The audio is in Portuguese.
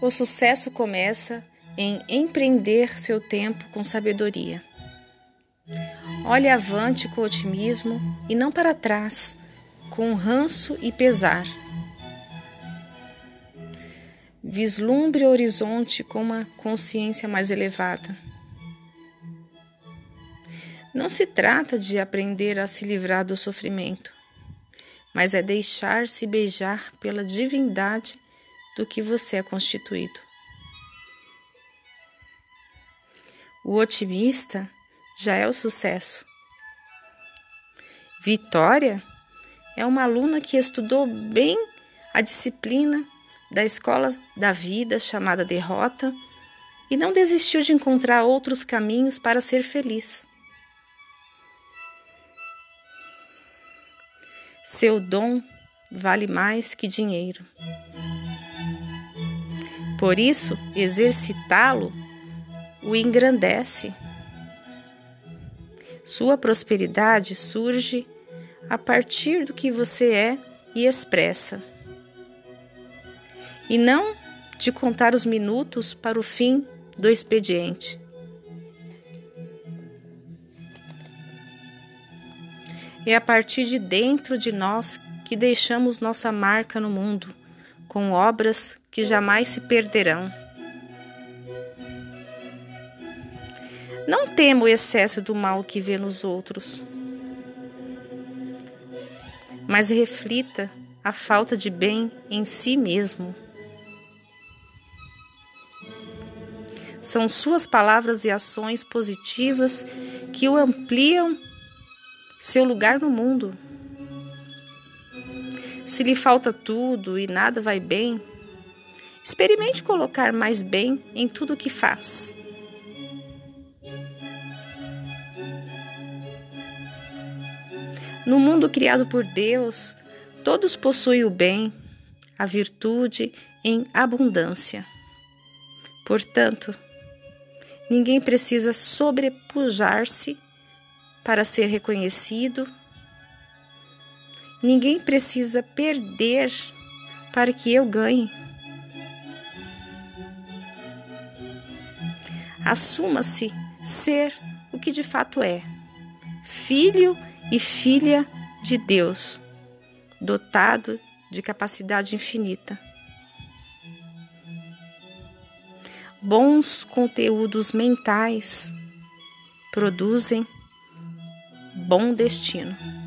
O sucesso começa em empreender seu tempo com sabedoria. Olhe avante com otimismo e não para trás, com ranço e pesar. Vislumbre o horizonte com uma consciência mais elevada. Não se trata de aprender a se livrar do sofrimento, mas é deixar-se beijar pela divindade do que você é constituído. O otimista já é o sucesso. Vitória é uma aluna que estudou bem a disciplina da escola da vida chamada derrota e não desistiu de encontrar outros caminhos para ser feliz. Seu dom vale mais que dinheiro. Por isso, exercitá-lo o engrandece. Sua prosperidade surge a partir do que você é e expressa. E não de contar os minutos para o fim do expediente. É a partir de dentro de nós que deixamos nossa marca no mundo, com obras que jamais se perderão. Não tema o excesso do mal que vê nos outros, mas reflita a falta de bem em si mesmo. São suas palavras e ações positivas que o ampliam seu lugar no mundo. Se lhe falta tudo e nada vai bem, experimente colocar mais bem em tudo o que faz. No mundo criado por Deus, todos possuem o bem, a virtude em abundância. Portanto, ninguém precisa sobrepujar-se para ser reconhecido. Ninguém precisa perder para que eu ganhe. Assuma-se ser o que de fato é: filho e filha de Deus, dotado de capacidade infinita. Bons conteúdos mentais produzem bom destino.